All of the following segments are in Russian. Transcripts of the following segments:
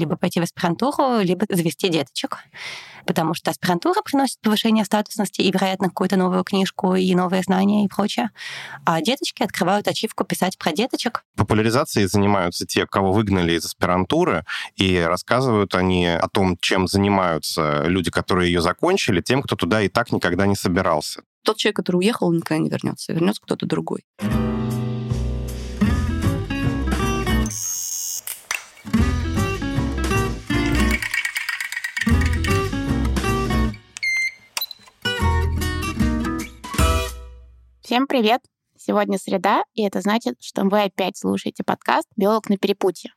либо пойти в аспирантуру, либо завести деточек. Потому что аспирантура приносит повышение статусности и, вероятно, какую-то новую книжку и новые знания и прочее. А деточки открывают ачивку писать про деточек. Популяризацией занимаются те, кого выгнали из аспирантуры, и рассказывают они о том, чем занимаются люди, которые ее закончили, тем, кто туда и так никогда не собирался. Тот человек, который уехал, никогда не вернется. Вернется кто-то другой. Всем привет! Сегодня среда, и это значит, что вы опять слушаете подкаст «Биолог на перепутье».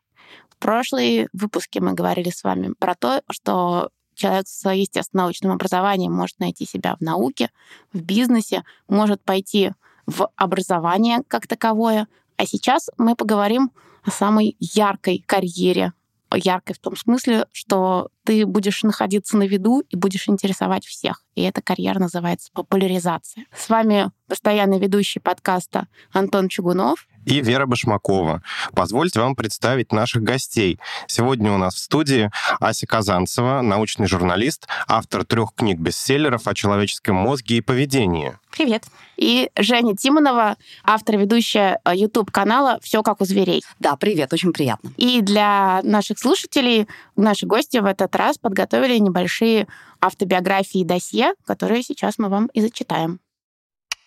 В прошлые выпуске мы говорили с вами про то, что человек с естественно-научным образованием может найти себя в науке, в бизнесе, может пойти в образование как таковое. А сейчас мы поговорим о самой яркой карьере яркой в том смысле, что ты будешь находиться на виду и будешь интересовать всех. И эта карьера называется популяризация. С вами постоянный ведущий подкаста Антон Чугунов и Вера Башмакова. Позвольте вам представить наших гостей. Сегодня у нас в студии Ася Казанцева, научный журналист, автор трех книг-бестселлеров о человеческом мозге и поведении. Привет. И Женя Тимонова, автор ведущая YouTube-канала «Все как у зверей». Да, привет, очень приятно. И для наших слушателей наши гости в этот раз подготовили небольшие автобиографии и досье, которые сейчас мы вам и зачитаем.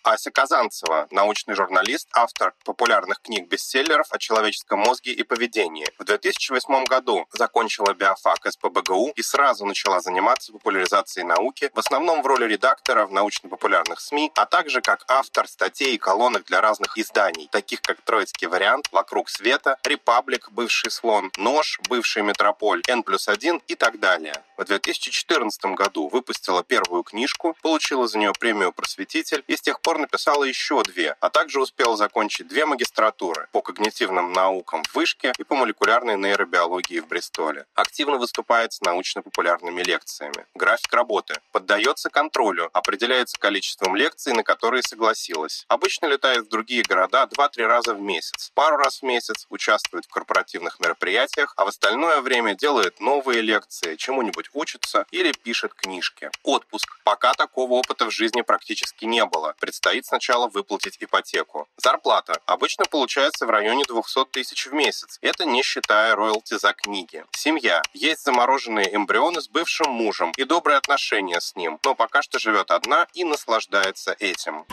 Ася Казанцева, научный журналист, автор популярных книг-бестселлеров о человеческом мозге и поведении. В 2008 году закончила биофак СПБГУ и сразу начала заниматься популяризацией науки, в основном в роли редактора в научно-популярных СМИ, а также как автор статей и колонок для разных изданий, таких как «Троицкий вариант», «Вокруг света», «Репаблик», «Бывший слон», «Нож», «Бывший метрополь», «N плюс 1» и так далее. В 2014 году выпустила первую книжку, получила за нее премию «Просветитель» и с тех пор написала еще две, а также успела закончить две магистратуры по когнитивным наукам в Вышке и по молекулярной нейробиологии в Бристоле. Активно выступает с научно-популярными лекциями. График работы поддается контролю, определяется количеством лекций, на которые согласилась. Обычно летает в другие города 2-3 раза в месяц. Пару раз в месяц участвует в корпоративных мероприятиях, а в остальное время делает новые лекции, чему-нибудь учится или пишет книжки. Отпуск. Пока такого опыта в жизни практически не было. Представляете предстоит сначала выплатить ипотеку. Зарплата обычно получается в районе 200 тысяч в месяц. Это не считая роялти за книги. Семья. Есть замороженные эмбрионы с бывшим мужем и добрые отношения с ним, но пока что живет одна и наслаждается этим.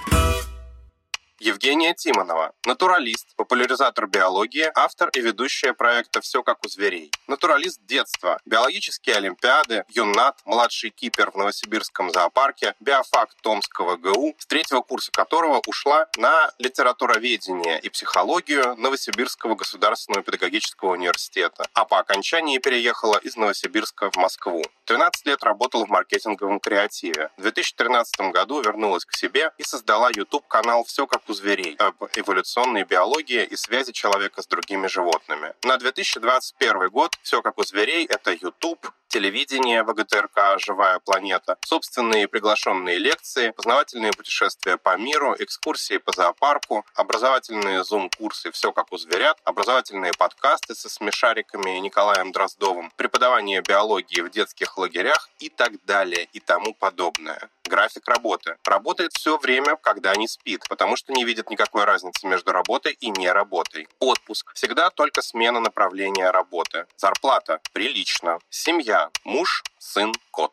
Евгения Тимонова, натуралист, популяризатор биологии, автор и ведущая проекта «Все как у зверей». Натуралист детства, биологические олимпиады, юнат, младший кипер в Новосибирском зоопарке, биофак Томского ГУ, с третьего курса которого ушла на литературоведение и психологию Новосибирского государственного педагогического университета, а по окончании переехала из Новосибирска в Москву. 13 лет работала в маркетинговом креативе. В 2013 году вернулась к себе и создала YouTube-канал «Все как у зверей» об эволюционной биологии и связи человека с другими животными. На 2021 год «Все как у зверей» — это YouTube, телевидение ВГТРК «Живая планета», собственные приглашенные лекции, познавательные путешествия по миру, экскурсии по зоопарку, образовательные зум-курсы «Все как у зверят», образовательные подкасты со смешариками и Николаем Дроздовым, преподавание биологии в детских лагерях и так далее и тому подобное. График работы. Работает все время, когда не спит, потому что не видит никакой разницы между работой и не работой. Отпуск. Всегда только смена направления работы. Зарплата. Прилично. Семья. Муж, сын, кот.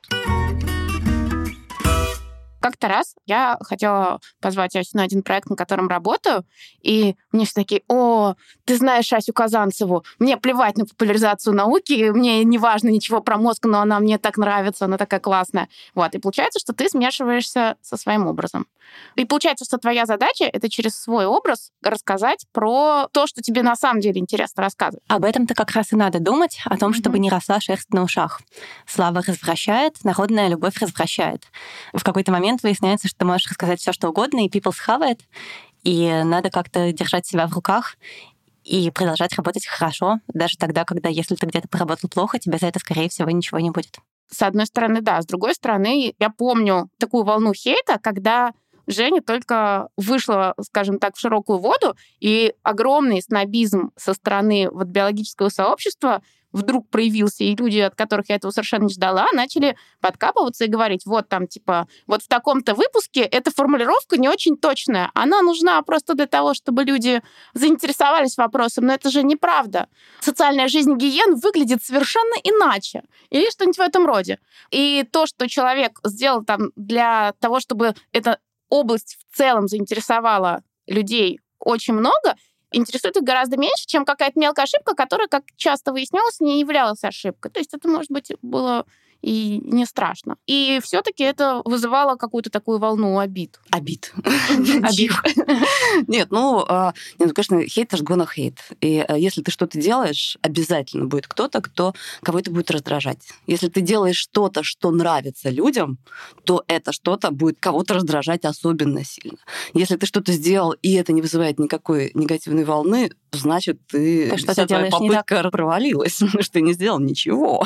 Как-то раз я хотела позвать Асю на один проект, на котором работаю, и мне все такие, о, ты знаешь Асю Казанцеву, мне плевать на популяризацию науки, мне не важно ничего про мозг, но она мне так нравится, она такая классная. Вот, и получается, что ты смешиваешься со своим образом. И получается, что твоя задача — это через свой образ рассказать про то, что тебе на самом деле интересно рассказывать. Об этом-то как раз и надо думать, о том, чтобы mm-hmm. не росла шерсть на ушах. Слава развращает, народная любовь развращает. В какой-то момент момент выясняется, что ты можешь рассказать все, что угодно, и people схавает, и надо как-то держать себя в руках и продолжать работать хорошо, даже тогда, когда если ты где-то поработал плохо, тебе за это, скорее всего, ничего не будет. С одной стороны, да. С другой стороны, я помню такую волну хейта, когда Женя только вышла, скажем так, в широкую воду, и огромный снобизм со стороны вот биологического сообщества вдруг проявился, и люди, от которых я этого совершенно не ждала, начали подкапываться и говорить, вот там, типа, вот в таком-то выпуске эта формулировка не очень точная. Она нужна просто для того, чтобы люди заинтересовались вопросом, но это же неправда. Социальная жизнь гиен выглядит совершенно иначе. Или что-нибудь в этом роде. И то, что человек сделал там для того, чтобы эта область в целом заинтересовала людей очень много, интересует их гораздо меньше, чем какая-то мелкая ошибка, которая, как часто выяснялось, не являлась ошибкой. То есть это, может быть, было и не страшно. И все-таки это вызывало какую-то такую волну обид. Обид. Обид. Нет, ну, а, ну, конечно, хейтers gonna hate. И а, если ты что-то делаешь, обязательно будет кто-то, кто кого это будет раздражать. Если ты делаешь что-то, что нравится людям, то это что-то будет кого-то раздражать особенно сильно. Если ты что-то сделал, и это не вызывает никакой негативной волны, значит, ты, ты что-то делаешь попытка не так. провалилась, что ты не сделал ничего.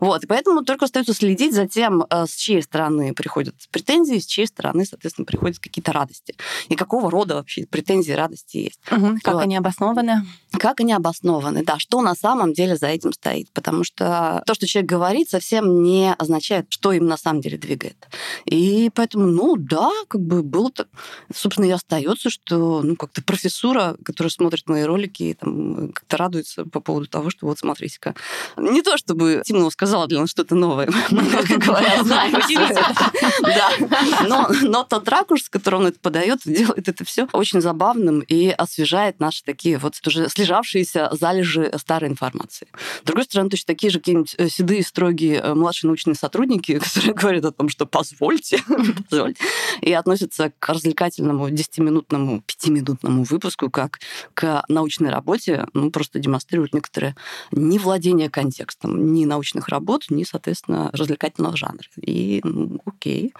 Вот, поэтому только остается следить за тем, э, с чьей стороны приходят претензии, с чьей стороны, соответственно, приходят какие-то радости. И какого рода вообще претензии и радости есть. Угу, как вот. они обоснованы? Как они обоснованы, да, что на самом деле за этим стоит. Потому что то, что человек говорит, совсем не означает, что им на самом деле двигает. И поэтому, ну да, как бы было так. Собственно, и остается, что ну, как-то профессура, которая смотрит мои ролики и там как-то радуется по поводу того, что вот смотрите-ка. Не то, чтобы Тимонова сказала для нас что-то новое, мы, как говоря, знаем Да. Но тот ракурс, с которым он это подает, делает это все очень забавным и освежает наши такие вот уже слежавшиеся залежи старой информации. С другой стороны, точно такие же какие-нибудь э, седые, строгие э, младшие научные сотрудники, которые говорят о том, что позвольте, позвольте, и относятся к развлекательному 10-минутному, 5-минутному выпуску как к научной работе, ну, просто демонстрируют некоторое невладение контекстом ни научных работ, ни, соответственно, развлекательного жанра. И ну, окей.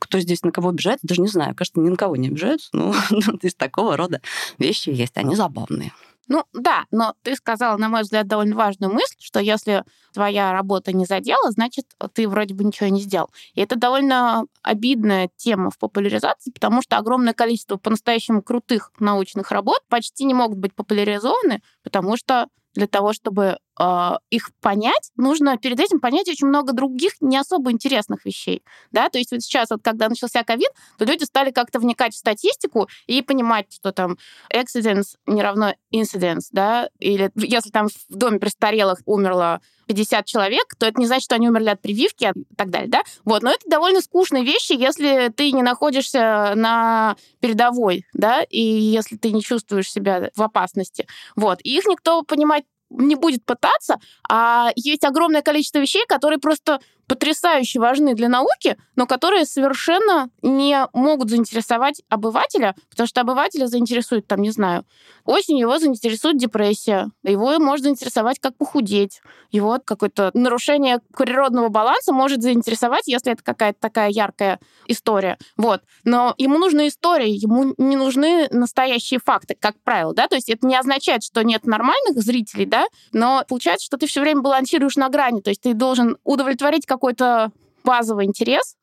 Кто здесь на кого обижается, даже не знаю. Кажется, ни на кого не обижаются, но из такого рода вещи есть, они забавные. Ну да, но ты сказала, на мой взгляд, довольно важную мысль, что если твоя работа не задела, значит, ты вроде бы ничего не сделал. И это довольно обидная тема в популяризации, потому что огромное количество по-настоящему крутых научных работ почти не могут быть популяризованы, потому что для того, чтобы э, их понять, нужно перед этим понять очень много других не особо интересных вещей. Да? То есть вот сейчас, вот, когда начался ковид, то люди стали как-то вникать в статистику и понимать, что там accidents не равно incidents, да, или если там в доме престарелых умерло 50 человек, то это не значит, что они умерли от прививки и так далее, да? Вот, но это довольно скучные вещи, если ты не находишься на передовой, да, и если ты не чувствуешь себя в опасности. Вот, и их никто понимать не будет пытаться, а есть огромное количество вещей, которые просто потрясающе важны для науки, но которые совершенно не могут заинтересовать обывателя, потому что обывателя заинтересует, там, не знаю, осень его заинтересует депрессия, его может заинтересовать, как похудеть, его какое-то нарушение природного баланса может заинтересовать, если это какая-то такая яркая история. Вот. Но ему нужны истории, ему не нужны настоящие факты, как правило, да, то есть это не означает, что нет нормальных зрителей, да, но получается, что ты все время балансируешь на грани, то есть ты должен удовлетворить какой-то базовый интерес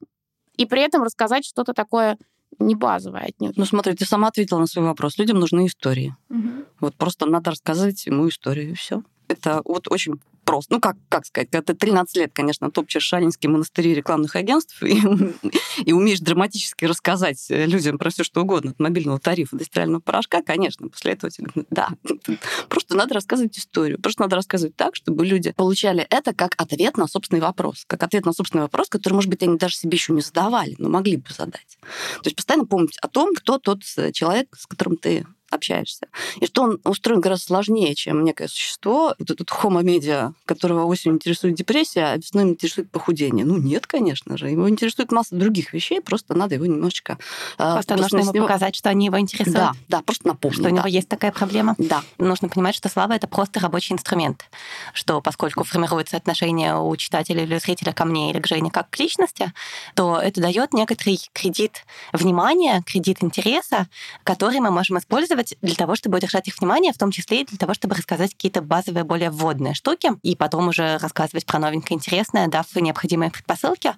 и при этом рассказать что-то такое не базовое отнюдь. Ну, смотри, ты сама ответила на свой вопрос. Людям нужны истории. Угу. Вот просто надо рассказать ему историю, и все. Это вот очень просто. Ну, как, как сказать, когда ты 13 лет, конечно, топчешь шалинские монастыри рекламных агентств и, и умеешь драматически рассказать людям про все что угодно, от мобильного тарифа до стирального порошка, конечно, после этого тебе говорят, да, просто надо рассказывать историю. Просто надо рассказывать так, чтобы люди получали это как ответ на собственный вопрос. Как ответ на собственный вопрос, который, может быть, они даже себе еще не задавали, но могли бы задать. То есть постоянно помнить о том, кто тот человек, с которым ты общаешься. И что он устроен гораздо сложнее, чем некое существо. Вот этот хомо-медиа, которого осенью интересует депрессия, а весной интересует похудение. Ну, нет, конечно же. Его интересует масса других вещей, просто надо его немножечко... А, просто нужно ему него... показать, что они его интересуют. Да, да, просто напомнить. Что да. у него есть такая проблема. Да. Нужно понимать, что слава — это просто рабочий инструмент, что поскольку формируется отношение у читателя или зрителя ко мне или к Жене как к личности, то это дает некоторый кредит внимания, кредит интереса, который мы можем использовать использовать для того, чтобы удержать их внимание, в том числе и для того, чтобы рассказать какие-то базовые, более вводные штуки, и потом уже рассказывать про новенькое интересное, дав необходимые предпосылки.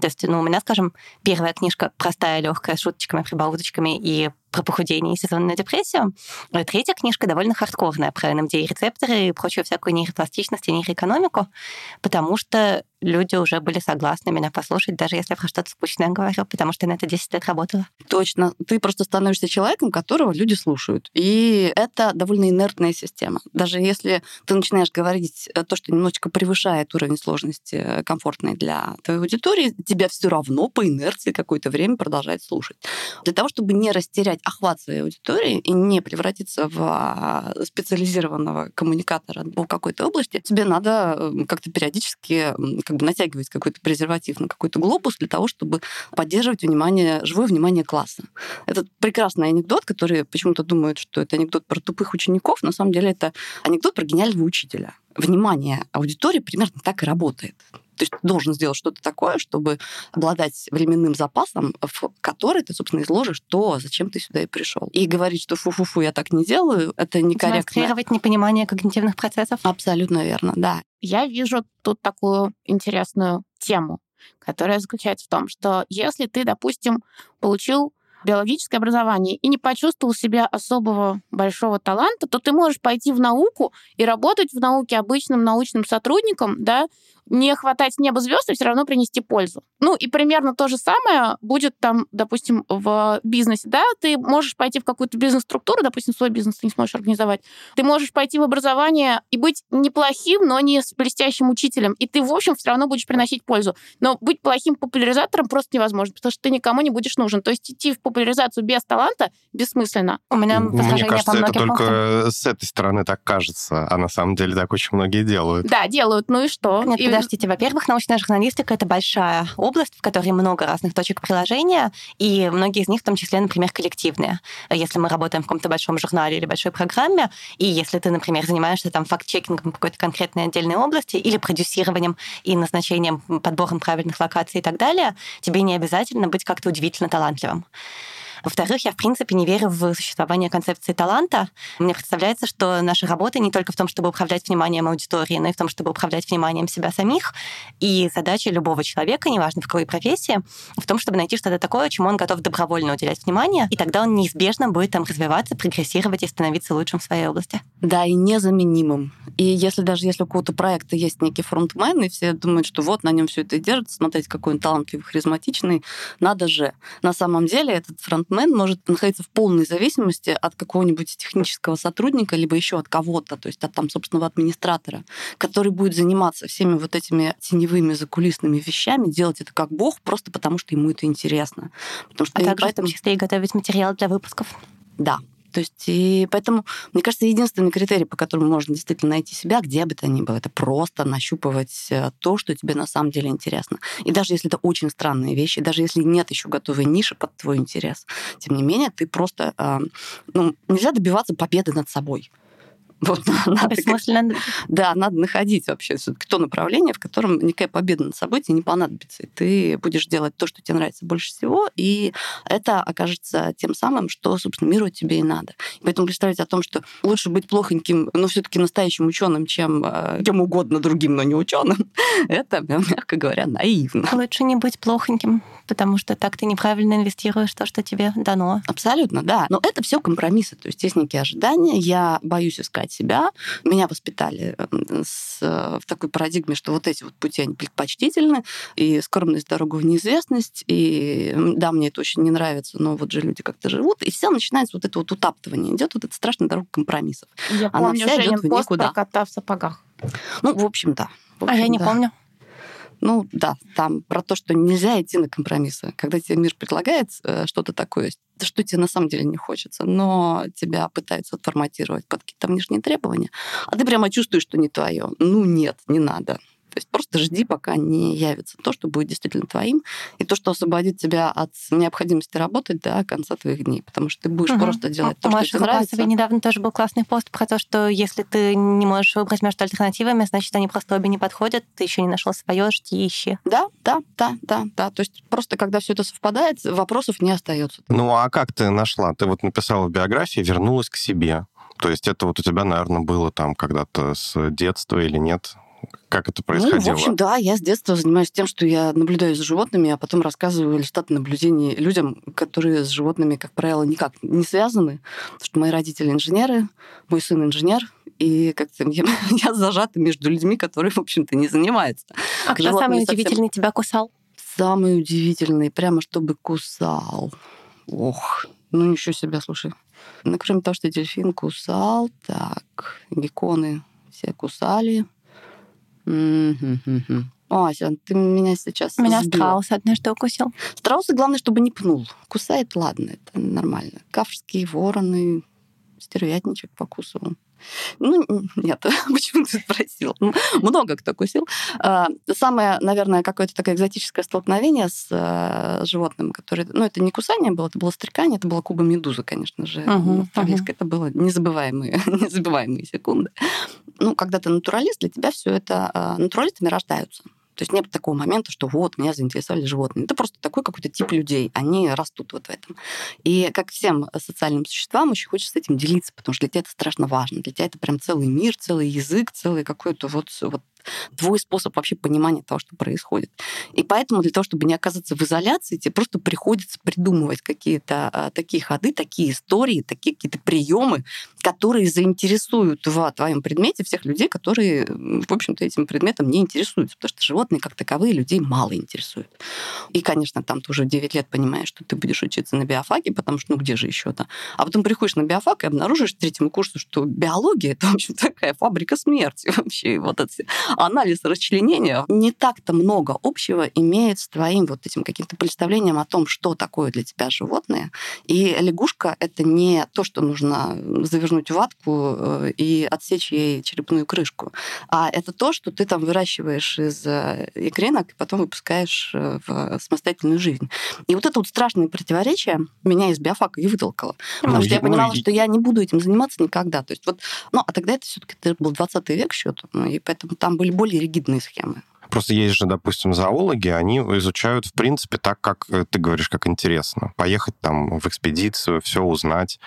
То есть, ну, у меня, скажем, первая книжка простая, легкая, с шуточками, прибауточками и про похудение и сезонную депрессию. Третья книжка довольно хардкорная про НМД-рецепторы и прочую всякую нейропластичность и нейроэкономику, потому что люди уже были согласны меня послушать, даже если я про что-то скучное говорю, потому что на это 10 лет работала. Точно. Ты просто становишься человеком, которого люди слушают. И это довольно инертная система. Даже если ты начинаешь говорить э, то, что немножечко превышает уровень сложности э, комфортный для твоей аудитории, тебя все равно по инерции какое-то время продолжает слушать. Для того, чтобы не растерять охват своей аудитории и не превратиться в а, специализированного коммуникатора в какой-то области, тебе надо как-то периодически как бы натягивать какой-то презерватив на какой-то глобус для того, чтобы поддерживать внимание, живое внимание класса. Это прекрасный анекдот, который почему-то думают, что это анекдот про тупых учеников. На самом деле это анекдот про гениального учителя. Внимание аудитории примерно так и работает. То есть ты должен сделать что-то такое, чтобы обладать временным запасом, в который ты, собственно, изложишь то, зачем ты сюда и пришел. И говорить, что фу-фу-фу, я так не делаю, это некорректно. Демонстрировать непонимание когнитивных процессов. Абсолютно верно, да. Я вижу тут такую интересную тему, которая заключается в том, что если ты, допустим, получил биологическое образование и не почувствовал себя особого большого таланта, то ты можешь пойти в науку и работать в науке обычным научным сотрудником, да, не хватать неба звезд и все равно принести пользу. Ну и примерно то же самое будет там, допустим, в бизнесе. Да, ты можешь пойти в какую-то бизнес-структуру, допустим, свой бизнес ты не сможешь организовать. Ты можешь пойти в образование и быть неплохим, но не с блестящим учителем. И ты, в общем, все равно будешь приносить пользу. Но быть плохим популяризатором просто невозможно, потому что ты никому не будешь нужен. То есть идти в популяризацию без таланта бессмысленно. У меня Мне кажется, по это только пунктам. с этой стороны так кажется, а на самом деле так очень многие делают. Да, делают. Ну и что? Нет, И- подождите. Во-первых, научная журналистика — это большая область, в которой много разных точек приложения, и многие из них, в том числе, например, коллективные. Если мы работаем в каком-то большом журнале или большой программе, и если ты, например, занимаешься там факт-чекингом какой-то конкретной отдельной области или продюсированием и назначением, подбором правильных локаций и так далее, тебе не обязательно быть как-то удивительно талантливым. Во-вторых, я, в принципе, не верю в существование концепции таланта. Мне представляется, что наша работа не только в том, чтобы управлять вниманием аудитории, но и в том, чтобы управлять вниманием себя самих. И задача любого человека, неважно в какой профессии, в том, чтобы найти что-то такое, чему он готов добровольно уделять внимание, и тогда он неизбежно будет там развиваться, прогрессировать и становиться лучшим в своей области. Да, и незаменимым. И если даже если у какого-то проекта есть некий фронтмен, и все думают, что вот на нем все это и держится, смотрите, какой он талантливый, харизматичный, надо же. На самом деле этот фронтмен может находиться в полной зависимости от какого-нибудь технического сотрудника, либо еще от кого-то, то есть от там собственного администратора, который будет заниматься всеми вот этими теневыми закулисными вещами, делать это как бог, просто потому что ему это интересно. Потому что А также в поэтому- том числе и готовить материал для выпусков. да. То есть, и поэтому, мне кажется, единственный критерий, по которому можно действительно найти себя, где бы то ни было, это просто нащупывать э, то, что тебе на самом деле интересно. И даже если это очень странные вещи, даже если нет еще готовой ниши под твой интерес, тем не менее, ты просто... э, ну, нельзя добиваться победы над собой. Вот, надо как- Бессмысленно. да, надо находить вообще то направление, в котором никакая победа над собой тебе не понадобится. И ты будешь делать то, что тебе нравится больше всего, и это окажется тем самым, что, собственно, миру тебе и надо. И поэтому представить о том, что лучше быть плохоньким, но все-таки настоящим ученым, чем э, кем угодно другим, но не ученым, это, мягко говоря, наивно. Лучше не быть плохоньким, потому что так ты неправильно инвестируешь то, что тебе дано. Абсолютно, да. Но это все компромиссы. То есть есть некие ожидания. Я боюсь искать себя. Меня воспитали с, э, в такой парадигме, что вот эти вот пути, они предпочтительны. И скромность дорога в неизвестность. И да, мне это очень не нравится, но вот же люди как-то живут. И все начинается вот это вот утаптывание. Идет вот эта страшная дорога компромиссов. Я Она помню вся Женин идёт в пост никуда. про кота в сапогах. Ну, в общем, да. В А я общем, не да. помню. Ну да, там про то, что нельзя идти на компромиссы. Когда тебе мир предлагает э, что-то такое, что тебе на самом деле не хочется, но тебя пытаются отформатировать под какие-то внешние требования, а ты прямо чувствуешь, что не твое. Ну нет, не надо. То есть просто жди, пока не явится то, что будет действительно твоим, и то, что освободит тебя от необходимости работать до конца твоих дней, потому что ты будешь Мгм. просто делать то, У что тебе нравится. Недавно тоже был классный пост про то, что если ты не можешь выбрать между альтернативами, значит, они просто обе не подходят, ты еще не нашел свое, жди, ищи. Да, да, да, да, да. То есть просто когда все это совпадает, вопросов не остается. Ну а как ты нашла? Ты вот написала в биографии, вернулась к себе. То есть это вот у тебя, наверное, было там когда-то с детства или нет? Как это происходило? Ну, в общем, да, я с детства занимаюсь тем, что я наблюдаю за животными, а потом рассказываю результаты наблюдений людям, которые с животными, как правило, никак не связаны. Потому что мои родители инженеры, мой сын инженер, и как-то я, я зажата между людьми, которые, в общем-то, не занимаются. А кто самый совсем... удивительный тебя кусал? Самый удивительный, прямо чтобы кусал. Ох, ну ничего себе, слушай. Ну, кроме того, что дельфин кусал, так, гекконы все кусали. Ася, ты меня сейчас Меня сбила. страус однажды укусил. Страусы, главное, чтобы не пнул. Кусает, ладно, это нормально. Кавшские вороны, стервятничек покусывал. Ну, нет, почему ты спросил? Много кто кусил. А, самое, наверное, какое-то такое экзотическое столкновение с э, животным, которое... Ну, это не кусание было, это было стрекание, это была куба медуза, конечно же. Uh-huh, uh-huh. Это было незабываемые, незабываемые секунды. Ну, когда ты натуралист, для тебя все это... А, натуралистами рождаются. То есть нет такого момента, что вот, меня заинтересовали животные. Это просто такой какой-то тип людей. Они растут вот в этом. И как всем социальным существам очень хочется с этим делиться, потому что для тебя это страшно важно. Для тебя это прям целый мир, целый язык, целый какой-то вот, вот твой способ вообще понимания того, что происходит. И поэтому для того, чтобы не оказаться в изоляции, тебе просто приходится придумывать какие-то а, такие ходы, такие истории, такие какие-то приемы, которые заинтересуют в твоем предмете всех людей, которые, в общем-то, этим предметом не интересуются, потому что животные как таковые людей мало интересуют. И, конечно, там ты уже 9 лет понимаешь, что ты будешь учиться на биофаке, потому что, ну, где же еще-то? А потом приходишь на биофак и обнаружишь третьему курсу, что биология — это, в общем, такая фабрика смерти вообще. Вот это анализ расчленения не так-то много общего имеет с твоим вот этим каким-то представлением о том, что такое для тебя животное. И лягушка — это не то, что нужно завернуть в ватку э, и отсечь ей черепную крышку, а это то, что ты там выращиваешь из э, икринок и потом выпускаешь э, в самостоятельную жизнь. И вот это вот страшное противоречие меня из биофака и вытолкало. Потому ну, что я понимала, ну, что я не буду этим заниматься никогда. То есть вот, ну, а тогда это все-таки был 20 век счет, и поэтому там были более ригидные схемы. Просто есть же, допустим, зоологи, они изучают, в принципе, так, как э, ты говоришь, как интересно. Поехать там в экспедицию, все узнать.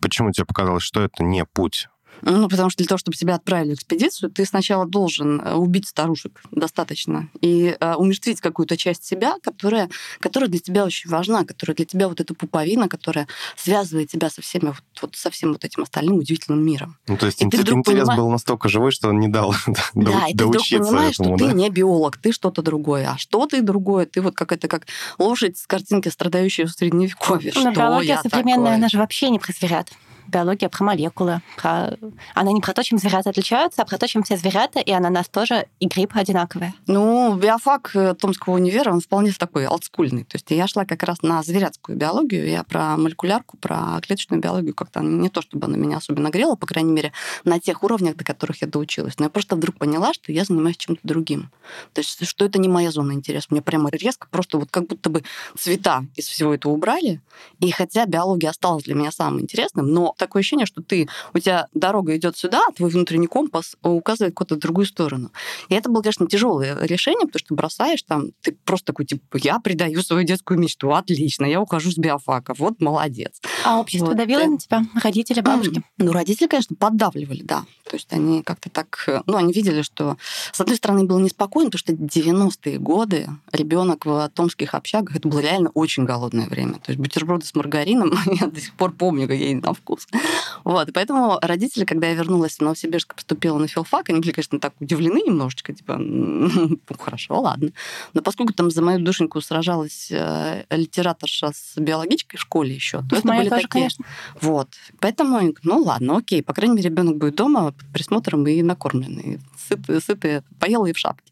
Почему тебе показалось, что это не путь ну, потому что для того, чтобы тебя отправили в экспедицию, ты сначала должен э, убить старушек достаточно и э, умертвить какую-то часть себя, которая, которая для тебя очень важна, которая для тебя вот эта пуповина, которая связывает тебя со всеми вот, вот со всем вот этим остальным удивительным миром. Ну, то есть и интерес понимаешь... был настолько живой, что он не дал Да, и ты вдруг понимаешь, этому, что да? ты не биолог, ты что-то другое. А что ты другое? Ты вот как это как лошадь с картинки, страдающая в средневековье. Ну, биология современная, такое? она же вообще не про зверят биология про молекулы. Про... Она не про то, чем зверята отличаются, а про то, чем все зверята и ананас тоже, и гриб одинаковые. Ну, биофак э, Томского универа, он вполне такой олдскульный. То есть я шла как раз на зверятскую биологию, я про молекулярку, про клеточную биологию как-то не то, чтобы она меня особенно грела, по крайней мере, на тех уровнях, до которых я доучилась. Но я просто вдруг поняла, что я занимаюсь чем-то другим. То есть что это не моя зона интереса. Мне прямо резко просто вот как будто бы цвета из всего этого убрали. И хотя биология осталась для меня самым интересным, но такое ощущение, что ты, у тебя дорога идет сюда, а твой внутренний компас указывает куда-то в другую сторону. И это было, конечно, тяжелое решение, потому что бросаешь там, ты просто такой, типа, я предаю свою детскую мечту, отлично, я ухожу с биофака, вот молодец. А общество вот. давило на тебя? Родители, бабушки? Ну, родители, конечно, поддавливали, да. То есть они как-то так, ну, они видели, что, с одной стороны, было неспокойно, потому что 90-е годы ребенок в томских общагах, это было реально очень голодное время. То есть бутерброды с маргарином, я до сих пор помню, как я на вкус. Вот, и поэтому родители, когда я вернулась в Новосибирск, поступила на филфак, они были, конечно, так удивлены немножечко, типа, ну, хорошо, ладно. Но поскольку там за мою душеньку сражалась э, литераторша с биологичкой в школе еще, то это были тоже, такие... Конечно. Вот. Поэтому, ну ладно, окей, по крайней мере, ребенок будет дома под присмотром и накормленный, сытый, сытый, поел и в шапке.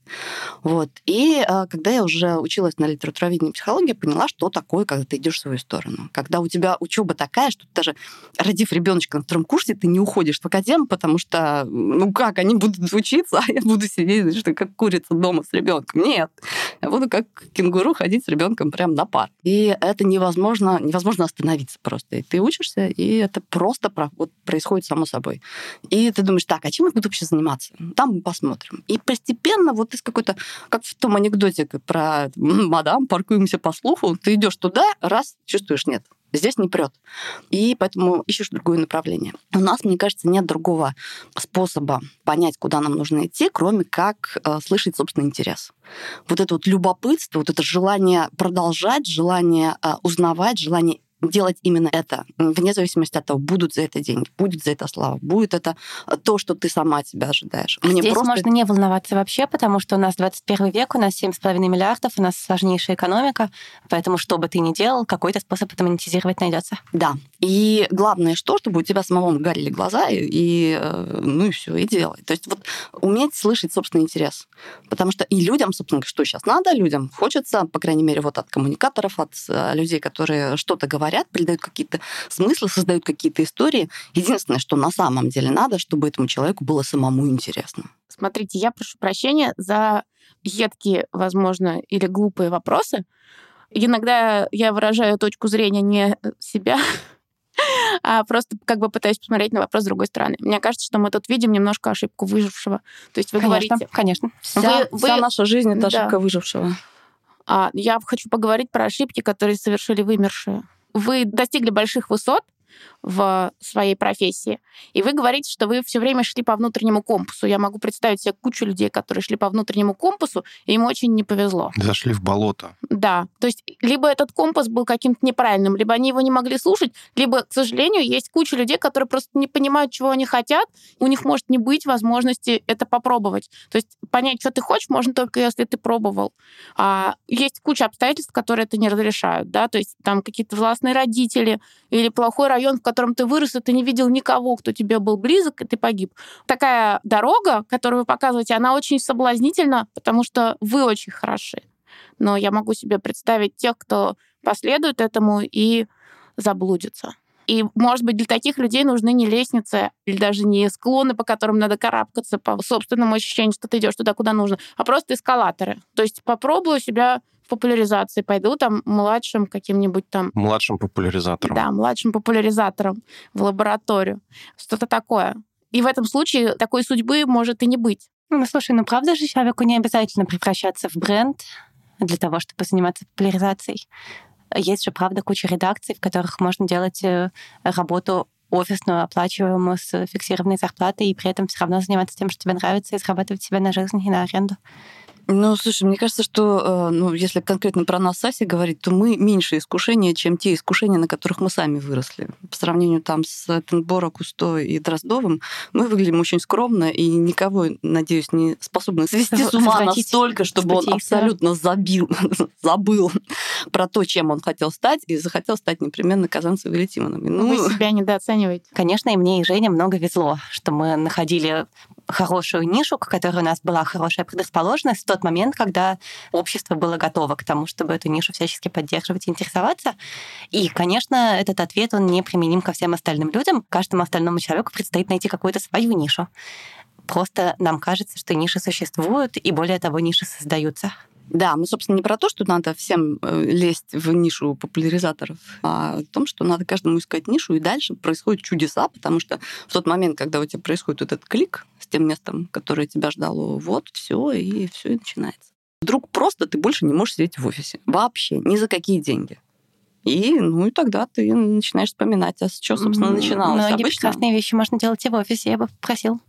Вот. И э, когда я уже училась на литературоведении психологии, поняла, что такое, когда ты идешь в свою сторону. Когда у тебя учеба такая, что ты даже родив ребеночка на втором курсе, ты не уходишь в академ, потому что, ну как, они будут учиться, а я буду сидеть, что как курица дома с ребенком. Нет, я буду как кенгуру ходить с ребенком прямо на пар. И это невозможно, невозможно остановиться просто. И ты учишься, и это просто вот происходит само собой. И ты думаешь, так, а чем я буду вообще заниматься? Там мы посмотрим. И постепенно вот из какой-то, как в том анекдоте про мадам, паркуемся по слуху, ты идешь туда, раз, чувствуешь, нет, Здесь не прет. И поэтому ищешь другое направление. У нас, мне кажется, нет другого способа понять, куда нам нужно идти, кроме как э, слышать собственный интерес. Вот это вот любопытство, вот это желание продолжать, желание э, узнавать, желание делать именно это, вне зависимости от того, будут за это деньги, будет за это слава, будет это то, что ты сама от себя ожидаешь. Мне здесь просто... можно не волноваться вообще, потому что у нас 21 век, у нас 7,5 миллиардов, у нас сложнейшая экономика, поэтому что бы ты ни делал, какой-то способ это монетизировать найдется. Да. И главное что, чтобы у тебя самого горели глаза, и, и э, ну и все, и делай. То есть вот уметь слышать собственный интерес. Потому что и людям, собственно, что сейчас надо, людям хочется, по крайней мере, вот от коммуникаторов, от э, людей, которые что-то говорят, передают какие-то смыслы, создают какие-то истории. Единственное, что на самом деле надо, чтобы этому человеку было самому интересно. Смотрите, я прошу прощения за едкие, возможно, или глупые вопросы. Иногда я выражаю точку зрения не себя, а просто как бы пытаюсь посмотреть на вопрос с другой стороны. Мне кажется, что мы тут видим немножко ошибку выжившего. То есть вы конечно, говорите... Конечно, вся, вы, вся наша жизнь — это да. ошибка выжившего. А, я хочу поговорить про ошибки, которые совершили вымершие вы достигли больших высот, в своей профессии. И вы говорите, что вы все время шли по внутреннему компасу. Я могу представить себе кучу людей, которые шли по внутреннему компасу, и им очень не повезло. Зашли в болото. Да. То есть либо этот компас был каким-то неправильным, либо они его не могли слушать, либо, к сожалению, есть куча людей, которые просто не понимают, чего они хотят. У них может не быть возможности это попробовать. То есть понять, что ты хочешь, можно только если ты пробовал. А есть куча обстоятельств, которые это не разрешают. Да? То есть там какие-то властные родители или плохой район, в котором ты вырос, и ты не видел никого, кто тебе был близок, и ты погиб. Такая дорога, которую вы показываете, она очень соблазнительна, потому что вы очень хороши. Но я могу себе представить тех, кто последует этому и заблудится. И, может быть, для таких людей нужны не лестницы или даже не склоны, по которым надо карабкаться по собственному ощущению, что ты идешь туда, куда нужно, а просто эскалаторы. То есть попробую себя популяризации, пойду там младшим каким-нибудь там... Младшим популяризатором. Да, младшим популяризатором в лабораторию. Что-то такое. И в этом случае такой судьбы может и не быть. Ну, слушай, ну правда же человеку не обязательно превращаться в бренд для того, чтобы заниматься популяризацией. Есть же, правда, куча редакций, в которых можно делать э, работу офисную, оплачиваемую с фиксированной зарплатой, и при этом все равно заниматься тем, что тебе нравится, и зарабатывать себе на жизнь и на аренду. Ну, слушай, мне кажется, что, э, ну, если конкретно про нас Саси говорить, то мы меньше искушения, чем те искушения, на которых мы сами выросли. По сравнению там с Тенборо, Кусто и Дроздовым, мы выглядим очень скромно и никого, надеюсь, не способны свести с ума настолько, чтобы он абсолютно забил, забыл про то, чем он хотел стать, и захотел стать непременно Казанцевым или Тимоном. Ну, Вы себя недооцениваете. Конечно, и мне, и Жене много везло, что мы находили хорошую нишу, к которой у нас была хорошая предрасположенность в тот момент, когда общество было готово к тому, чтобы эту нишу всячески поддерживать и интересоваться. И, конечно, этот ответ, он не применим ко всем остальным людям. Каждому остальному человеку предстоит найти какую-то свою нишу. Просто нам кажется, что ниши существуют, и более того, ниши создаются. Да, мы, собственно, не про то, что надо всем э, лезть в нишу популяризаторов, а о том, что надо каждому искать нишу, и дальше происходят чудеса, потому что в тот момент, когда у тебя происходит этот клик с тем местом, которое тебя ждало, вот, все, и все и начинается. Вдруг просто ты больше не можешь сидеть в офисе. Вообще, ни за какие деньги. И, ну, и тогда ты начинаешь вспоминать, а с чего, собственно, начиналось. Многие Обычно... прекрасные вещи можно делать и в офисе, я бы попросил.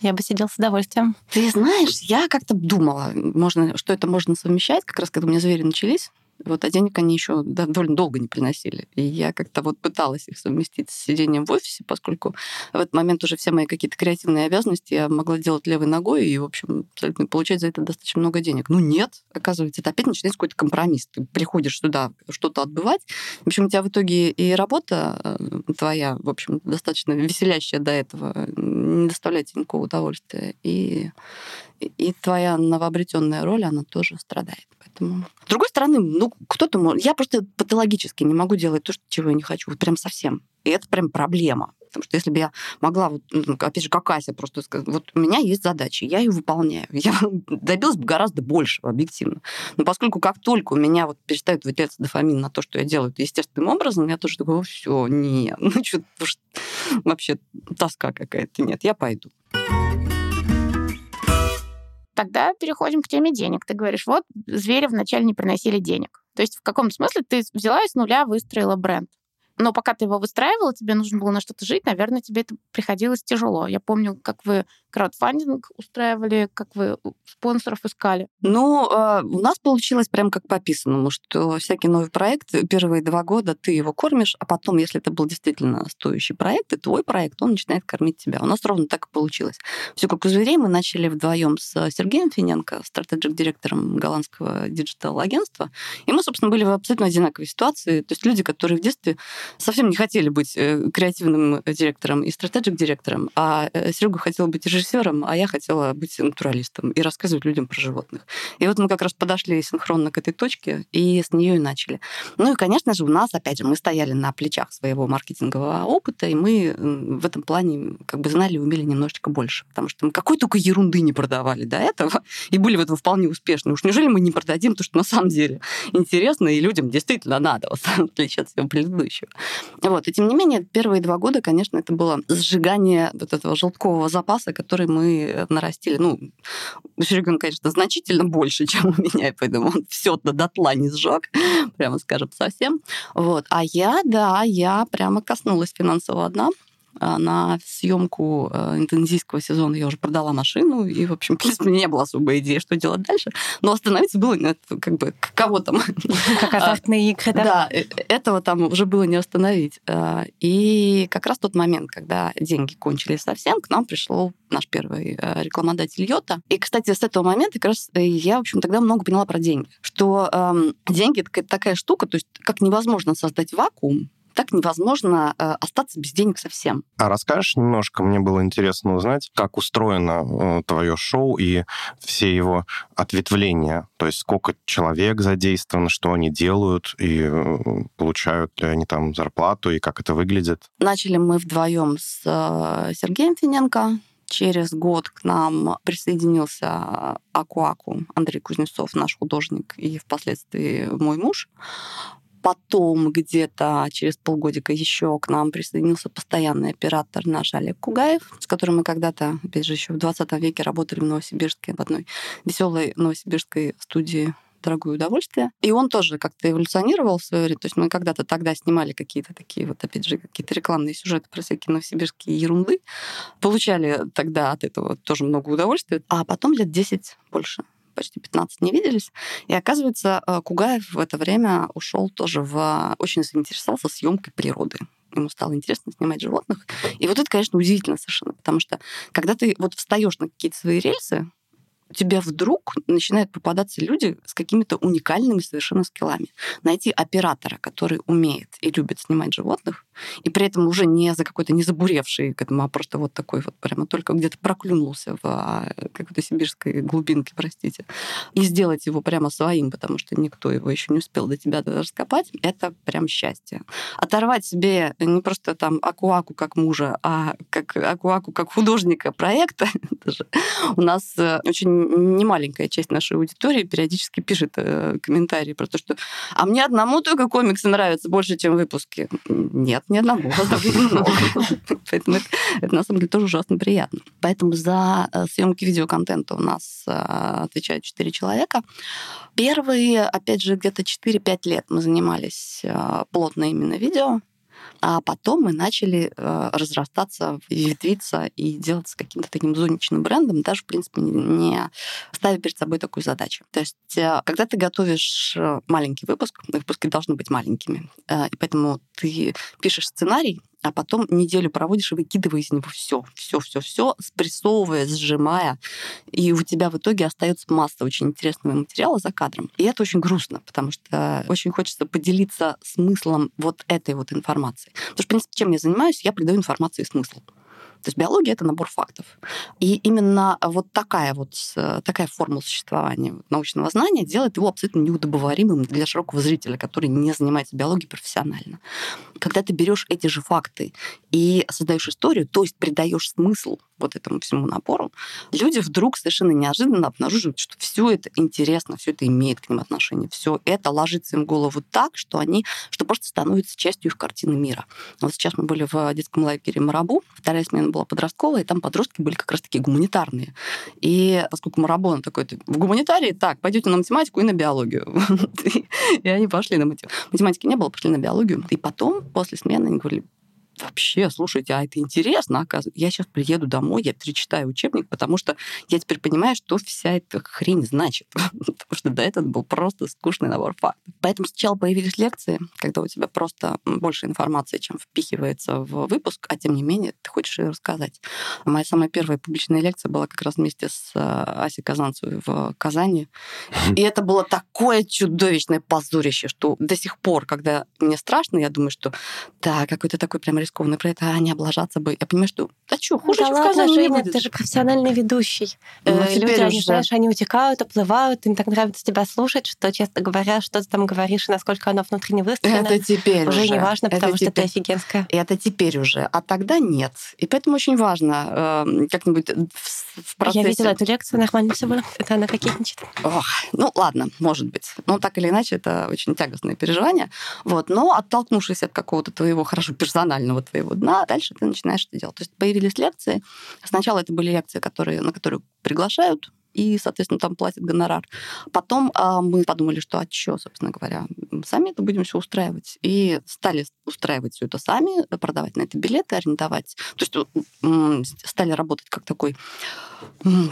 Я бы сидел с удовольствием. Ты знаешь, я как-то думала, можно, что это можно совмещать, как раз когда у меня звери начались. Вот, а денег они еще довольно долго не приносили. И я как-то вот пыталась их совместить с сидением в офисе, поскольку в этот момент уже все мои какие-то креативные обязанности я могла делать левой ногой и, в общем, получать за это достаточно много денег. Ну нет, оказывается, это опять начинается какой-то компромисс. Ты приходишь сюда что-то отбывать. В общем, у тебя в итоге и работа э, твоя, в общем, достаточно веселящая до этого, не доставляет тебе никакого удовольствия. И и твоя новообретенная роль, она тоже страдает. Поэтому... С другой стороны, ну, кто-то. Я просто патологически не могу делать то, чего я не хочу. Вот прям совсем. И это прям проблема. Потому что если бы я могла, вот, ну, опять же, как Ася просто сказать, вот у меня есть задача, я ее выполняю. Я добилась бы гораздо большего, объективно. Но поскольку как только у меня вот перестает выделяться дофамин на то, что я делаю это естественным образом, я тоже такой, все, нет, ну что, вообще тоска какая-то, нет, я пойду. Тогда переходим к теме денег. Ты говоришь, вот звери вначале не приносили денег. То есть в каком смысле ты взяла с нуля выстроила бренд? Но пока ты его выстраивала, тебе нужно было на что-то жить, наверное, тебе это приходилось тяжело. Я помню, как вы краудфандинг устраивали, как вы спонсоров искали. Ну, а, у нас получилось прям как по описанному, что всякий новый проект, первые два года ты его кормишь, а потом, если это был действительно стоящий проект, и твой проект, он начинает кормить тебя. У нас ровно так и получилось. Все как у зверей. Мы начали вдвоем с Сергеем Финенко, strategic-директором голландского digital-агентства, и мы, собственно, были в абсолютно одинаковой ситуации. То есть люди, которые в детстве совсем не хотели быть э, креативным директором и стратеджик-директором, а э, Серега хотел быть режиссером, а я хотела быть натуралистом и рассказывать людям про животных. И вот мы как раз подошли синхронно к этой точке и с нее и начали. Ну и, конечно же, у нас, опять же, мы стояли на плечах своего маркетингового опыта, и мы в этом плане как бы знали и умели немножечко больше, потому что мы какой только ерунды не продавали до этого, и были в этом вполне успешны. Уж неужели мы не продадим то, что на самом деле интересно, и людям действительно надо, вот, в отличие от всего предыдущего. Вот. И тем не менее, первые два года, конечно, это было сжигание вот этого желткового запаса, который мы нарастили. Ну, у конечно, значительно больше, чем у меня, и поэтому он все до дотла не сжег, прямо скажем, совсем. Вот. А я, да, я прямо коснулась финансового дна. А, на съемку э, индонезийского сезона я уже продала машину, и, в общем, в принципе, не было особой идеи, что делать дальше. Но остановиться было как бы кого там. Как азартные игры, да? Да, э, этого там уже было не остановить. А, и как раз тот момент, когда деньги кончились совсем, к нам пришел наш первый э, рекламодатель Йота. И, кстати, с этого момента как раз я, в общем, тогда много поняла про деньги. Что эм, деньги — это такая штука, то есть как невозможно создать вакуум, так невозможно э, остаться без денег совсем. А расскажешь немножко? Мне было интересно узнать, как устроено э, твое шоу и все его ответвления. То есть сколько человек задействовано, что они делают, и э, получают ли они там зарплату, и как это выглядит? Начали мы вдвоем с Сергеем Финенко, Через год к нам присоединился Акуаку Андрей Кузнецов, наш художник, и впоследствии мой муж. Потом где-то через полгодика еще к нам присоединился постоянный оператор наш Олег Кугаев, с которым мы когда-то, опять же, еще в 20 веке работали в Новосибирске в одной веселой новосибирской студии дорогое удовольствие. И он тоже как-то эволюционировал в свое время. То есть мы когда-то тогда снимали какие-то такие вот, опять же, какие-то рекламные сюжеты про всякие новосибирские ерунды. Получали тогда от этого тоже много удовольствия. А потом лет 10 больше почти 15 не виделись. И оказывается, э, Кугаев в это время ушел тоже в... Очень заинтересовался съемкой природы ему стало интересно снимать животных. И вот это, конечно, удивительно совершенно, потому что когда ты вот встаешь на какие-то свои рельсы, у тебя вдруг начинают попадаться люди с какими-то уникальными совершенно скиллами. Найти оператора, который умеет и любит снимать животных, и при этом уже не за какой-то не забуревший к этому, а просто вот такой вот прямо только где-то проклюнулся в а, какой-то сибирской глубинке, простите, и сделать его прямо своим, потому что никто его еще не успел до тебя раскопать, это прям счастье. Оторвать себе не просто там Акуаку как мужа, а как Акуаку как художника проекта, это же у нас э, очень немаленькая часть нашей аудитории периодически пишет э, комментарии про то, что «А мне одному только комиксы нравятся больше, чем выпуски». Нет, ни одному. Поэтому это, на самом деле тоже ужасно приятно. Поэтому за э, съемки видеоконтента у нас э, отвечают четыре человека. Первые, опять же, где-то 4-5 лет мы занимались плотно именно видео. А потом мы начали э, разрастаться, ветвиться и делаться каким-то таким зоничным брендом, даже, в принципе, не ставя перед собой такую задачу. То есть, э, когда ты готовишь э, маленький выпуск, выпуски должны быть маленькими, и поэтому ты пишешь сценарий, а потом неделю проводишь и выкидывая из него все, все, все, все, спрессовывая, сжимая, и у тебя в итоге остается масса очень интересного материала за кадром. И это очень грустно, потому что очень хочется поделиться смыслом вот этой вот информации. Потому что, в принципе, чем я занимаюсь, я придаю информации смысл. То есть биология — это набор фактов. И именно вот такая вот такая форма существования научного знания делает его абсолютно неудобоваримым для широкого зрителя, который не занимается биологией профессионально. Когда ты берешь эти же факты и создаешь историю, то есть придаешь смысл вот этому всему набору, люди вдруг совершенно неожиданно обнаруживают, что все это интересно, все это имеет к ним отношение, все это ложится им в голову так, что они, что просто становится частью их картины мира. Вот сейчас мы были в детском лагере Марабу, вторая смена была подростковая, и там подростки были как раз таки гуманитарные. И поскольку Марабон такой, в гуманитарии, так, пойдете на математику и на биологию. И они пошли на математику. Математики не было, пошли на биологию. И потом, после смены, они говорили, вообще, слушайте, а это интересно, оказывается. Я сейчас приеду домой, я перечитаю учебник, потому что я теперь понимаю, что вся эта хрень значит. потому что до этого был просто скучный набор фактов. Поэтому сначала появились лекции, когда у тебя просто больше информации, чем впихивается в выпуск, а тем не менее ты хочешь ее рассказать. Моя самая первая публичная лекция была как раз вместе с э, Асей Казанцевой в Казани. И это было такое чудовищное позорище, что до сих пор, когда мне страшно, я думаю, что да, какой-то такой прям рискованный проект, а не облажаться бы. Я понимаю, что да что, хуже, да чем ладно, Женя, будет. ты же профессиональный ведущий. Ну, Э, теперь Люди, они, знаешь, они утекают, оплывают, им так нравится тебя слушать, что, честно говоря, что ты там говоришь и насколько оно внутренне выстроено, Это теперь уже уже. не важно, Это потому что ты теперь. офигенская. Это теперь уже, а тогда нет. И поэтому очень важно э, как-нибудь в, в процессе... Я видела эту лекцию, нормально все было. Это она кокетничает. Ох, ну ладно, может быть. Ну так или иначе, это очень тягостное переживание. Вот. Но оттолкнувшись от какого-то твоего хорошо персонального твоего дна, дальше ты начинаешь это делать. То есть появились лекции. Сначала это были лекции, которые, на которые приглашают и, соответственно, там платят гонорар. Потом а, мы подумали, что а чё, собственно говоря, сами это будем все устраивать. И стали устраивать все это сами, продавать на это билеты, арендовать. То есть стали работать как такой...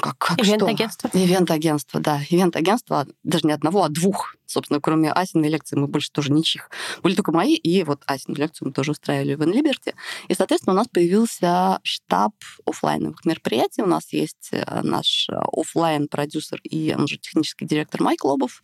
Как, как? Ивент-агентство. Ивент-агентство, да. Ивент-агентство, даже не одного, а двух. Собственно, кроме Асиной лекции мы больше тоже ничьих. Были только мои, и вот Асину лекцию мы тоже устраивали в InLiberty. И, соответственно, у нас появился штаб оффлайновых мероприятий. У нас есть э, наш оффлайн продюсер и он же технический директор Майк Лобов.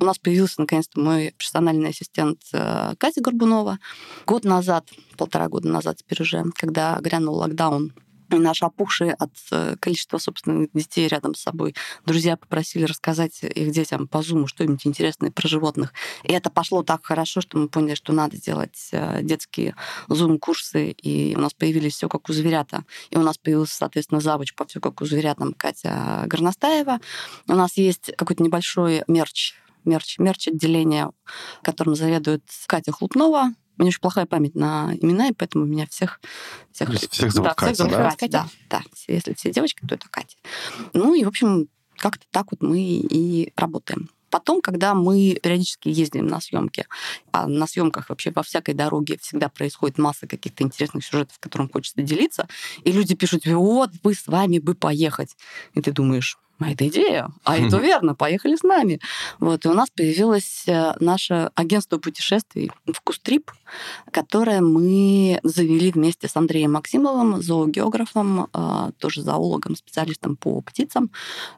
У нас появился, наконец-то, мой персональный ассистент э, Катя Горбунова. Год назад, полтора года назад теперь уже, когда грянул локдаун, наши опухшие от э, количества собственных детей рядом с собой друзья попросили рассказать их детям по зуму что-нибудь интересное про животных. И это пошло так хорошо, что мы поняли, что надо делать э, детские зум-курсы, и у нас появились все как у зверята. И у нас появился, соответственно, завуч по все как у зверятам Катя Горностаева. У нас есть какой-то небольшой мерч мерч, мерч отделение, которым заведует Катя Хлупнова. У меня очень плохая память на имена, и поэтому у меня всех... Всех, Всех зовут да, Катя, всех зовут да? Катя, да, да. Если все девочки, то это Катя. Ну и, в общем, как-то так вот мы и работаем. Потом, когда мы периодически ездим на съемки, а на съемках вообще во всякой дороге всегда происходит масса каких-то интересных сюжетов, которым хочется делиться, и люди пишут вот, бы с вами бы поехать. И ты думаешь, а это идея, а это верно, поехали с нами. Вот, и у нас появилось э, наше агентство путешествий «Вкустрип», которое мы завели вместе с Андреем Максимовым, зоогеографом, э, тоже зоологом, специалистом по птицам.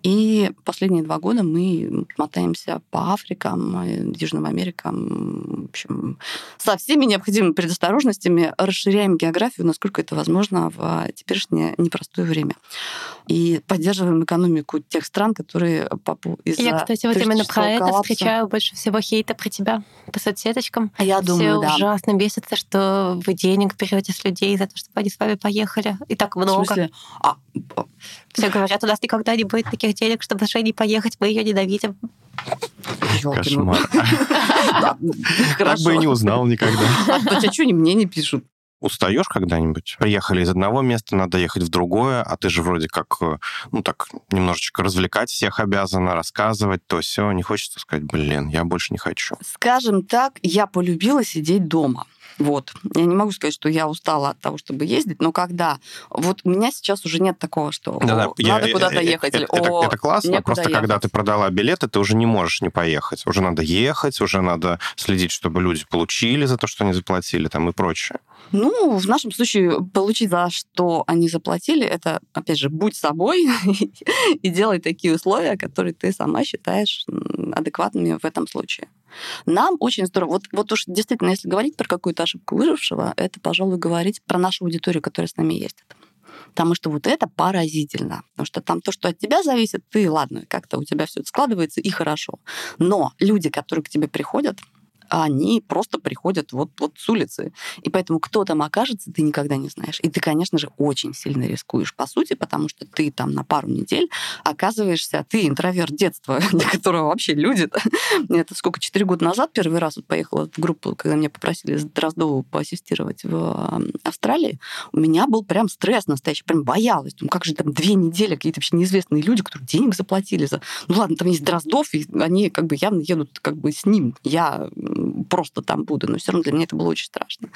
И последние два года мы мотаемся по Африкам, э, Южным Америкам, в общем, со всеми необходимыми предосторожностями расширяем географию, насколько это возможно в теперешнее непростое время. И поддерживаем экономику тех стран, которые попу- из-за Я, кстати, вот именно про туристического это коллапса- встречаю больше всего хейта про тебя по соцсеточкам. А Я Все думаю, да. ужасно бесятся, что вы денег берете с людей за то, чтобы они с вами поехали. И так В много. смысле? А, Все говорят, у нас никогда не будет таких денег, чтобы с Женей поехать, мы ее ненавидим. ну. Кошмар. Так Хорошо. бы и не узнал никогда. А что мне не пишут? Устаешь когда-нибудь? Приехали из одного места, надо ехать в другое, а ты же вроде как, э, ну так, немножечко развлекать всех обязана, рассказывать, то все. Не хочется сказать, блин, я больше не хочу. Скажем так, я полюбила сидеть дома. Вот. Я не могу сказать, что я устала от того, чтобы ездить, но когда... Вот у меня сейчас уже нет такого, что Да-да, «О, я- надо э, куда-то э, ехать. Это, или, «О, это классно, просто когда ехать». ты продала билеты, ты уже не можешь не поехать. Уже надо ехать, уже надо следить, чтобы люди получили за то, что они заплатили, там и прочее. Ну, в нашем случае получить за что они заплатили, это, опять же, будь собой и делай такие условия, которые ты сама считаешь адекватными в этом случае. Нам очень здорово. Вот, вот уж действительно, если говорить про какую-то ошибку выжившего, это, пожалуй, говорить про нашу аудиторию, которая с нами есть. Потому что вот это поразительно. Потому что там то, что от тебя зависит, ты, ладно, как-то у тебя все складывается, и хорошо. Но люди, которые к тебе приходят, они просто приходят вот, вот с улицы. И поэтому кто там окажется, ты никогда не знаешь. И ты, конечно же, очень сильно рискуешь, по сути, потому что ты там на пару недель оказываешься, ты интроверт детства, для которого вообще люди... Это сколько, четыре года назад первый раз вот поехала в группу, когда меня попросили Дроздову поассистировать в Австралии, у меня был прям стресс настоящий, прям боялась. Думаю, как же там две недели какие-то вообще неизвестные люди, которые денег заплатили за... Ну ладно, там есть Дроздов, и они как бы явно едут как бы с ним. Я просто там буду, но все равно для меня это было очень страшно.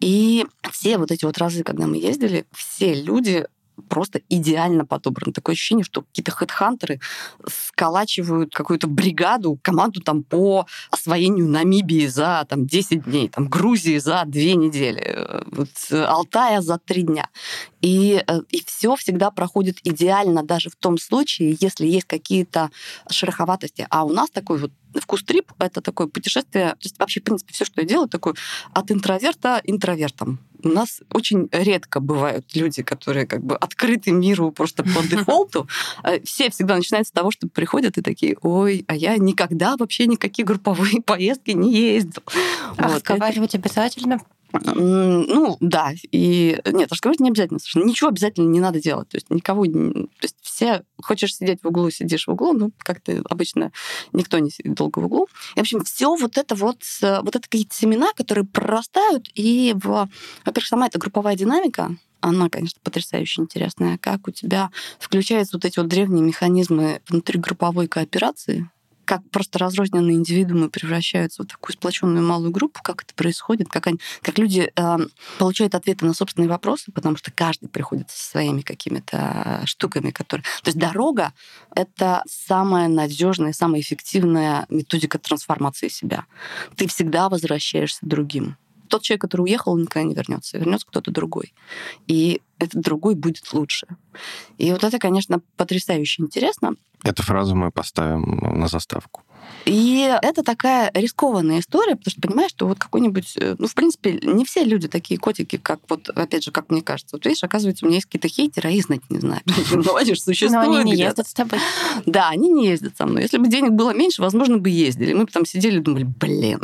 И все вот эти вот разы, когда мы ездили, все люди просто идеально подобран. Такое ощущение, что какие-то хедхантеры сколачивают какую-то бригаду, команду там по освоению Намибии за там, 10 дней, там, Грузии за 2 недели, вот, Алтая за 3 дня. И, э, и все всегда проходит идеально, даже в том случае, если есть какие-то шероховатости. А у нас такой вот вкус трип — это такое путешествие, то есть вообще, в принципе, все, что я делаю, такое от интроверта интровертом. У нас очень редко бывают люди, которые как бы открыты миру просто по дефолту. Э, все всегда начинают с того, что приходят и такие, ой, а я никогда вообще никакие групповые поездки не ездил. А вот. разговаривать обязательно? Ну, да. И нет, разговаривать не обязательно. Совершенно. Ничего обязательно не надо делать. То есть никого... То есть все... Хочешь сидеть в углу, сидишь в углу. Ну, как-то обычно никто не сидит долго в углу. И, в общем, все вот это вот... Вот это какие-то семена, которые прорастают. И, в, во-первых, сама эта групповая динамика, она, конечно, потрясающе интересная. Как у тебя включаются вот эти вот древние механизмы внутригрупповой кооперации, как просто разрозненные индивидуумы превращаются в такую сплоченную малую группу, как это происходит, как, они, как люди э, получают ответы на собственные вопросы, потому что каждый приходит со своими какими-то штуками, которые... То есть дорога — это самая надежная, самая эффективная методика трансформации себя. Ты всегда возвращаешься другим тот человек, который уехал, никогда не вернется. Вернется кто-то другой. И этот другой будет лучше. И вот это, конечно, потрясающе интересно. Эту фразу мы поставим на заставку. И это такая рискованная история, потому что понимаешь, что вот какой-нибудь... Э, ну, в принципе, не все люди такие котики, как вот, опять же, как мне кажется. Вот видишь, оказывается, у меня есть какие-то хейтеры, а я знать не знаю. Ну, они же существуют. Но они не ездят с тобой. Да, они не ездят со мной. Если бы денег было меньше, возможно, бы ездили. Мы бы там сидели и думали, блин.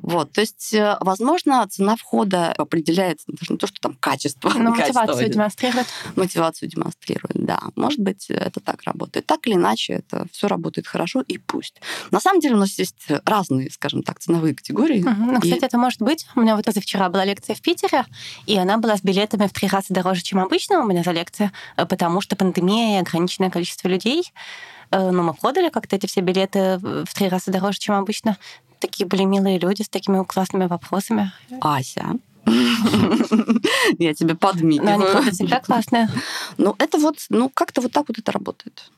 Вот, то есть, э, возможно, цена входа определяется даже не то, что там качество. Но мотивацию демонстрирует. Мотивацию демонстрирует, да. Может быть, это так работает. Так или иначе, это все работает хорошо, и пусть. На самом деле у нас есть разные, скажем так, ценовые категории. Угу. Ну, кстати, и... это может быть. У меня вот позавчера была лекция в Питере, и она была с билетами в три раза дороже, чем обычно у меня за лекция, э, потому что пандемия и ограниченное количество людей. Э, ну, мы продали как-то эти все билеты в три раза дороже, чем обычно. Такие были милые люди с такими классными вопросами. Ася, я тебе подмигиваю. Но они всегда классные. Ну, это вот, ну, как-то вот так вот это работает.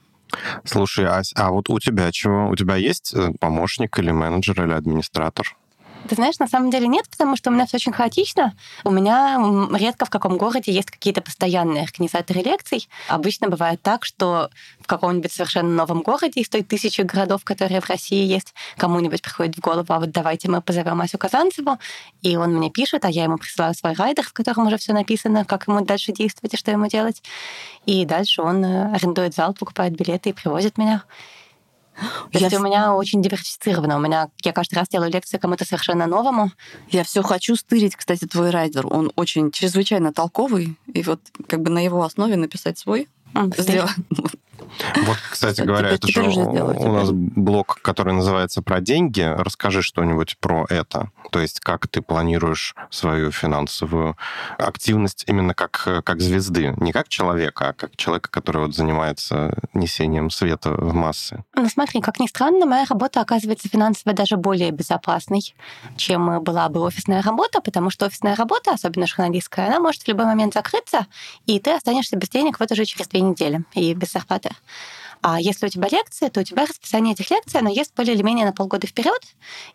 Слушай, Ась, а вот у тебя чего? У тебя есть э, помощник или менеджер или администратор? Ты знаешь, на самом деле нет, потому что у меня все очень хаотично. У меня редко в каком городе есть какие-то постоянные организаторы лекций. Обычно бывает так, что в каком-нибудь совершенно новом городе из той тысячи городов, которые в России есть, кому-нибудь приходит в голову, а вот давайте мы позовем Асю Казанцеву, и он мне пишет, а я ему присылаю свой райдер, в котором уже все написано, как ему дальше действовать и что ему делать. И дальше он э, арендует зал, покупает билеты и привозит меня. То я... есть у меня очень диверсифицировано. У меня я каждый раз делаю лекции кому-то совершенно новому. Я все хочу стырить, кстати, твой райдер. Он очень чрезвычайно толковый. И вот как бы на его основе написать свой. Сделать. Вот, кстати говоря, это же у нас блог, который называется «Про деньги». Расскажи что-нибудь про это. То есть как ты планируешь свою финансовую активность именно как, как звезды. Не как человека, а как человека, который вот занимается несением света в массы. Ну смотри, как ни странно, моя работа оказывается финансово даже более безопасной, чем была бы офисная работа, потому что офисная работа, особенно журналистская, она может в любой момент закрыться, и ты останешься без денег вот уже через две недели и без зарплаты. А если у тебя лекции, то у тебя расписание этих лекций, оно есть более или менее на полгода вперед,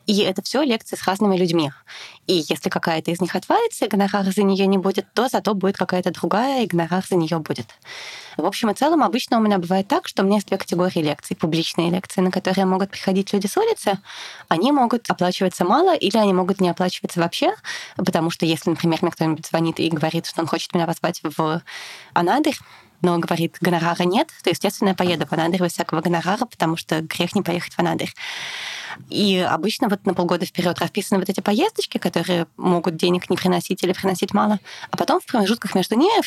и это все лекции с разными людьми. И если какая-то из них отвалится, и гонорара за нее не будет, то зато будет какая-то другая, и гонорар за нее будет. В общем и целом, обычно у меня бывает так, что у меня есть две категории лекций. Публичные лекции, на которые могут приходить люди с улицы, они могут оплачиваться мало, или они могут не оплачиваться вообще, потому что если, например, мне кто-нибудь звонит и говорит, что он хочет меня позвать в Анадырь, но говорит, гонорара нет, то, естественно, я поеду в Анадырь без всякого гонорара, потому что грех не поехать в Анадырь. И обычно вот на полгода вперед расписаны вот эти поездочки, которые могут денег не приносить или приносить мало. А потом в промежутках между ними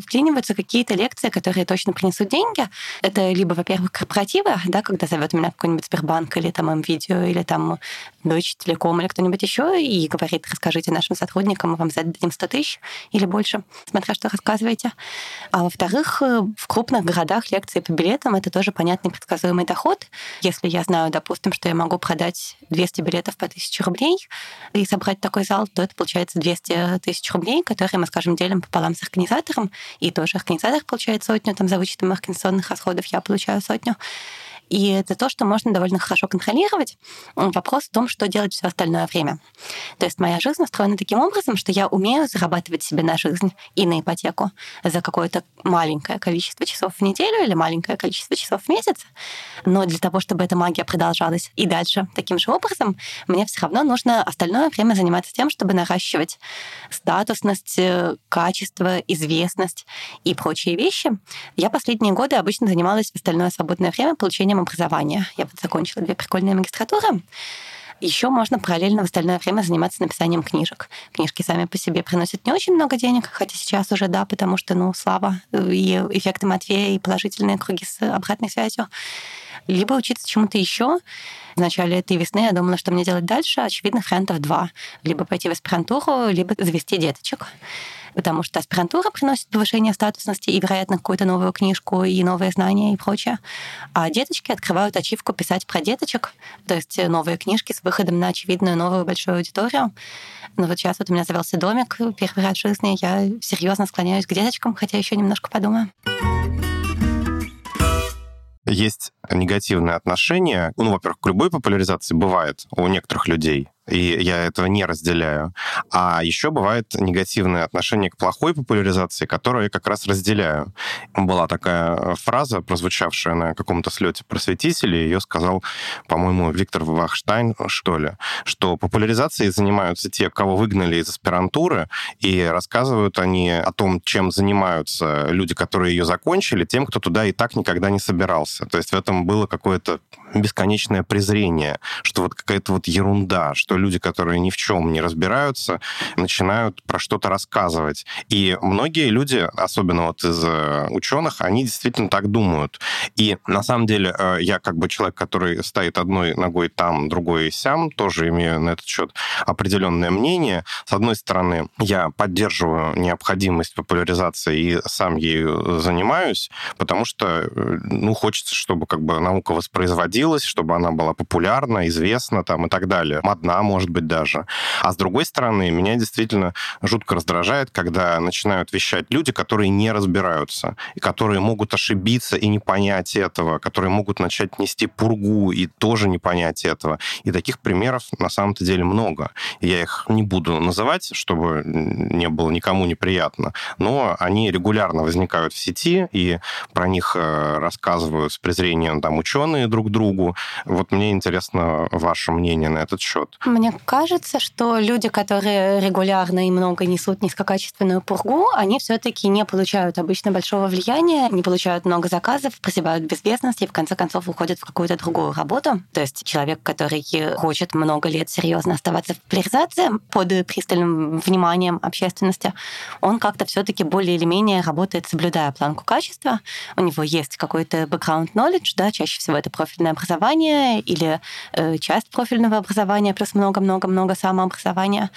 вклиниваются какие-то лекции, которые точно принесут деньги. Это либо, во-первых, корпоративы, да, когда зовет меня какой-нибудь Сбербанк или там МВидео, или там Deutsche Telekom или кто-нибудь еще и говорит, расскажите нашим сотрудникам, мы вам зададим 100 тысяч или больше, смотря что рассказываете. А во-вторых, в крупных городах лекции по билетам это тоже понятный предсказуемый доход. Если я знаю, допустим, что я могу продать 200 билетов по 1000 рублей и собрать такой зал, то это получается 200 тысяч рублей, которые мы, скажем, делим пополам с организатором, и тоже организатор получает сотню, там за вычетом организационных расходов я получаю сотню. И это то, что можно довольно хорошо контролировать. Вопрос в том, что делать все остальное время. То есть моя жизнь устроена таким образом, что я умею зарабатывать себе на жизнь и на ипотеку за какое-то маленькое количество часов в неделю или маленькое количество часов в месяц. Но для того, чтобы эта магия продолжалась и дальше таким же образом, мне все равно нужно остальное время заниматься тем, чтобы наращивать статусность, э, качество, известность и прочие вещи. Я последние годы обычно занималась в остальное свободное время получением систем образования. Я вот закончила две прикольные магистратуры. Еще можно параллельно в остальное время заниматься написанием книжек. Книжки сами по себе приносят не очень много денег, хотя сейчас уже да, потому что, ну, слава и эффекты Матвея, и положительные круги с обратной связью. Либо учиться чему-то еще. В начале этой весны я думала, что мне делать дальше. Очевидных вариантов два. Либо пойти в аспирантуру, либо завести деточек потому что аспирантура приносит повышение статусности и, вероятно, какую-то новую книжку и новые знания и прочее. А деточки открывают ачивку писать про деточек, то есть новые книжки с выходом на очевидную новую большую аудиторию. Но вот сейчас вот у меня завелся домик, первый раз в жизни, я серьезно склоняюсь к деточкам, хотя еще немножко подумаю есть негативное отношение, ну, во-первых, к любой популяризации бывает у некоторых людей, и я этого не разделяю. А еще бывает негативное отношение к плохой популяризации, которую я как раз разделяю. Была такая фраза, прозвучавшая на каком-то слете просветителей, ее сказал, по-моему, Виктор Вахштайн, что ли, что популяризацией занимаются те, кого выгнали из аспирантуры, и рассказывают они о том, чем занимаются люди, которые ее закончили, тем, кто туда и так никогда не собирался. То есть в этом было какое-то бесконечное презрение, что вот какая-то вот ерунда, что люди, которые ни в чем не разбираются, начинают про что-то рассказывать. И многие люди, особенно вот из э, ученых, они действительно так думают. И на самом деле э, я как бы человек, который стоит одной ногой там, другой сям, тоже имею на этот счет определенное мнение. С одной стороны, я поддерживаю необходимость популяризации и сам ею занимаюсь, потому что, э, ну, хочется, чтобы как бы наука воспроизводилась, чтобы она была популярна, известна там и так далее. Модна, может быть, даже. А с другой стороны, меня действительно жутко раздражает, когда начинают вещать люди, которые не разбираются, и которые могут ошибиться и не понять этого, которые могут начать нести пургу и тоже не понять этого. И таких примеров на самом-то деле много. Я их не буду называть, чтобы не было никому неприятно, но они регулярно возникают в сети, и про них э, рассказывают с презрением там ученые друг другу. Вот мне интересно ваше мнение на этот счет. Мне кажется, что люди, которые регулярно и много несут низкокачественную пургу, они все-таки не получают обычно большого влияния, не получают много заказов, прозябают в безвестности и в конце концов уходят в какую-то другую работу. То есть человек, который хочет много лет серьезно оставаться в популяризации под пристальным вниманием общественности, он как-то все-таки более или менее работает, соблюдая планку качества. У него есть какой-то background knowledge, да, чаще всего это профильное образование или э, часть профильного образования плюс много много-много-много самообразования.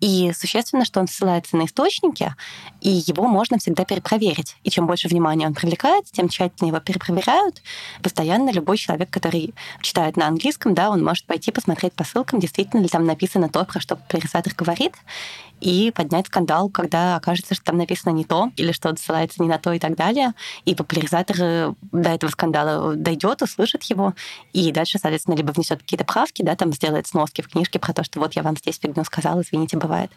И существенно, что он ссылается на источники, и его можно всегда перепроверить. И чем больше внимания он привлекает, тем тщательнее его перепроверяют. Постоянно любой человек, который читает на английском, да, он может пойти посмотреть по ссылкам, действительно ли там написано то, про что популяризатор говорит, и поднять скандал, когда окажется, что там написано не то, или что ссылается не на то и так далее. И популяризатор э, до этого скандала дойдет, услышит его, и дальше, соответственно, либо внесет какие-то правки, да, там сделает сноски в книжке про то, что вот я вам здесь фигню сказал, извините, бывает.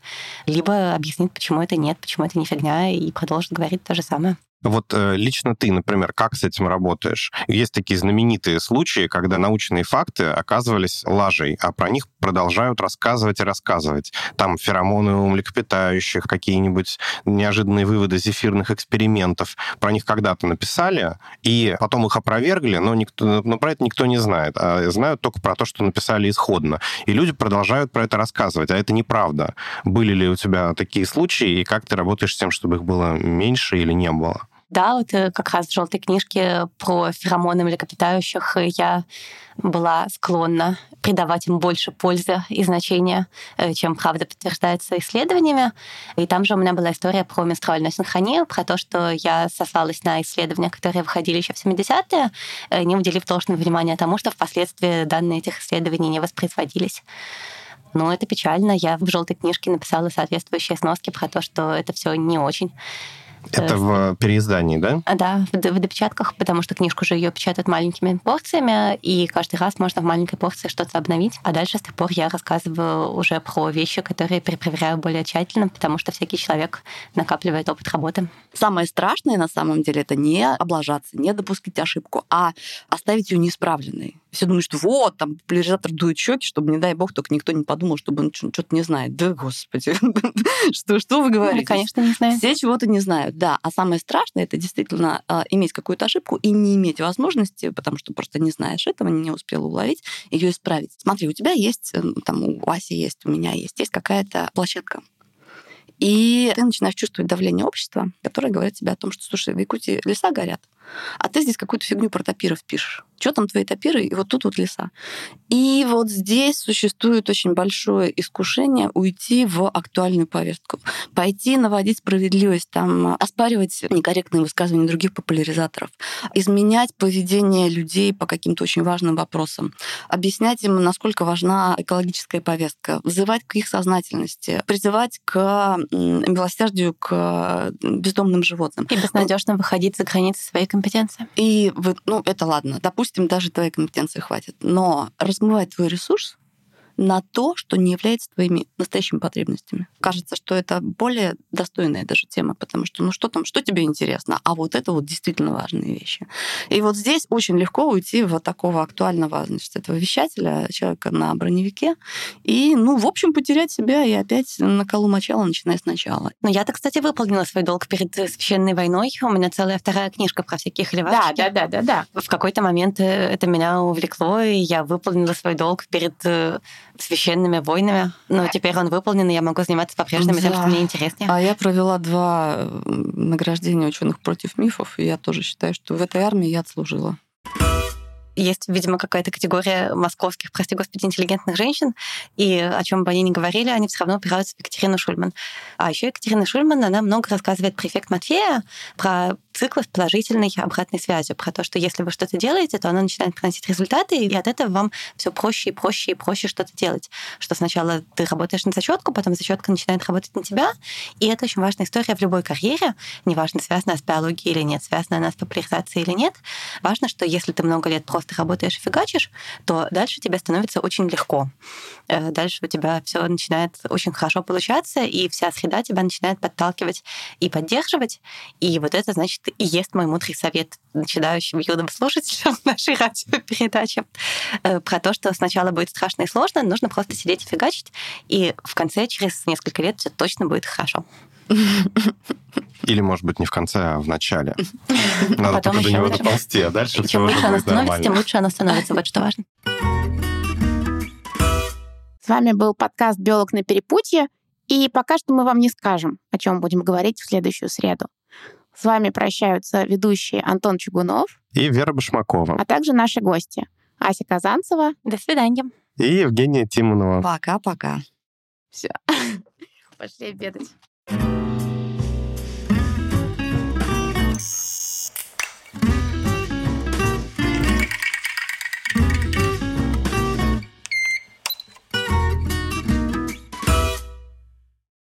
Либо объяснит, почему это нет, почему это не фигня, и продолжит говорить то же самое. Вот э, лично ты, например, как с этим работаешь? Есть такие знаменитые случаи, когда научные факты оказывались лажей, а про них продолжают рассказывать и рассказывать. Там феромоны у млекопитающих, какие-нибудь неожиданные выводы зефирных экспериментов. Про них когда-то написали, и потом их опровергли, но, никто, но про это никто не знает. А знают только про то, что написали исходно. И люди продолжают про это рассказывать, а это неправда. Были ли у тебя такие случаи, и как ты работаешь с тем, чтобы их было меньше или не было? Да, вот э, как раз в желтой книжке про феромоны млекопитающих я была склонна придавать им больше пользы и значения, э, чем правда подтверждается исследованиями. И там же у меня была история про менструальную синхронию, про то, что я сослалась на исследования, которые выходили еще в 70-е, э, не уделив должного внимания тому, что впоследствии данные этих исследований не воспроизводились. Но это печально. Я в желтой книжке написала соответствующие сноски про то, что это все не очень. Это в переиздании, да? А, да, в, в допечатках, потому что книжку же ее печатают маленькими порциями, и каждый раз можно в маленькой порции что-то обновить. А дальше с тех пор я рассказываю уже про вещи, которые перепроверяю более тщательно, потому что всякий человек накапливает опыт работы. Самое страшное на самом деле это не облажаться, не допустить ошибку, а оставить ее неисправленной. Все думают, что вот, там популяризатор дует щеки, чтобы, не дай бог, только никто не подумал, чтобы он что-то не знает. Да, господи, что, что вы говорите? Ну, конечно, не знаю. Все чего-то не знают, да. А самое страшное, это действительно э, иметь какую-то ошибку и не иметь возможности, потому что просто не знаешь этого, не успел уловить, ее исправить. Смотри, у тебя есть, там, у Аси есть, у меня есть, есть какая-то площадка, и ты начинаешь чувствовать давление общества, которое говорит тебе о том, что, слушай, в Якутии леса горят, а ты здесь какую-то фигню про топиров пишешь. Что там твои топиры? И вот тут вот леса. И вот здесь существует очень большое искушение уйти в актуальную повестку. Пойти наводить справедливость, там, оспаривать некорректные высказывания других популяризаторов, изменять поведение людей по каким-то очень важным вопросам, объяснять им, насколько важна экологическая повестка, взывать к их сознательности, призывать к милосердию к бездомным животным. И безнадежно выходить за границы своей компетенции. И ну, это ладно. Допустим, даже твоей компетенции хватит. Но размывать твой ресурс на то, что не является твоими настоящими потребностями. Кажется, что это более достойная даже тема, потому что, ну что там, что тебе интересно, а вот это вот действительно важные вещи. И вот здесь очень легко уйти в такого актуального, значит, этого вещателя, человека на броневике, и, ну, в общем, потерять себя и опять на колу мочала, начиная сначала. Но я-то, кстати, выполнила свой долг перед священной войной. У меня целая вторая книжка про всяких левачки. Да, да, да, да, да. В какой-то момент э, это меня увлекло, и я выполнила свой долг перед э, священными войнами. Но теперь он выполнен, и я могу заниматься по-прежнему да. тем, что мне интереснее. А я провела два награждения ученых против мифов, и я тоже считаю, что в этой армии я отслужила есть, видимо, какая-то категория московских, прости господи, интеллигентных женщин, и о чем бы они ни говорили, они все равно опираются в Екатерину Шульман. А еще Екатерина Шульман, она много рассказывает про эффект Матфея, про циклы с положительной обратной связью, про то, что если вы что-то делаете, то оно начинает приносить результаты, и от этого вам все проще и проще и проще что-то делать. Что сначала ты работаешь на зачетку, потом зачетка начинает работать на тебя, и это очень важная история в любой карьере, неважно, связана с биологией или нет, связана она с популяризацией или нет. Важно, что если ты много лет просто работаешь и фигачишь, то дальше тебе становится очень легко. Э, дальше у тебя все начинает очень хорошо получаться, и вся среда тебя начинает подталкивать и поддерживать. И вот это, значит, и есть мой мудрый совет начинающим юным слушателям нашей радиопередачи э, про то, что сначала будет страшно и сложно, нужно просто сидеть и фигачить, и в конце, через несколько лет, все точно будет хорошо. Или, может быть, не в конце, а в начале. Надо Потом только до него доползти, а дальше все уже будет нормально. Тем лучше оно становится, вот что важно. С вами был подкаст «Биолог на перепутье», и пока что мы вам не скажем, о чем будем говорить в следующую среду. С вами прощаются ведущие Антон Чугунов и Вера Башмакова, а также наши гости Ася Казанцева. До свидания. И Евгения Тимонова. Пока-пока. Все. Пошли обедать.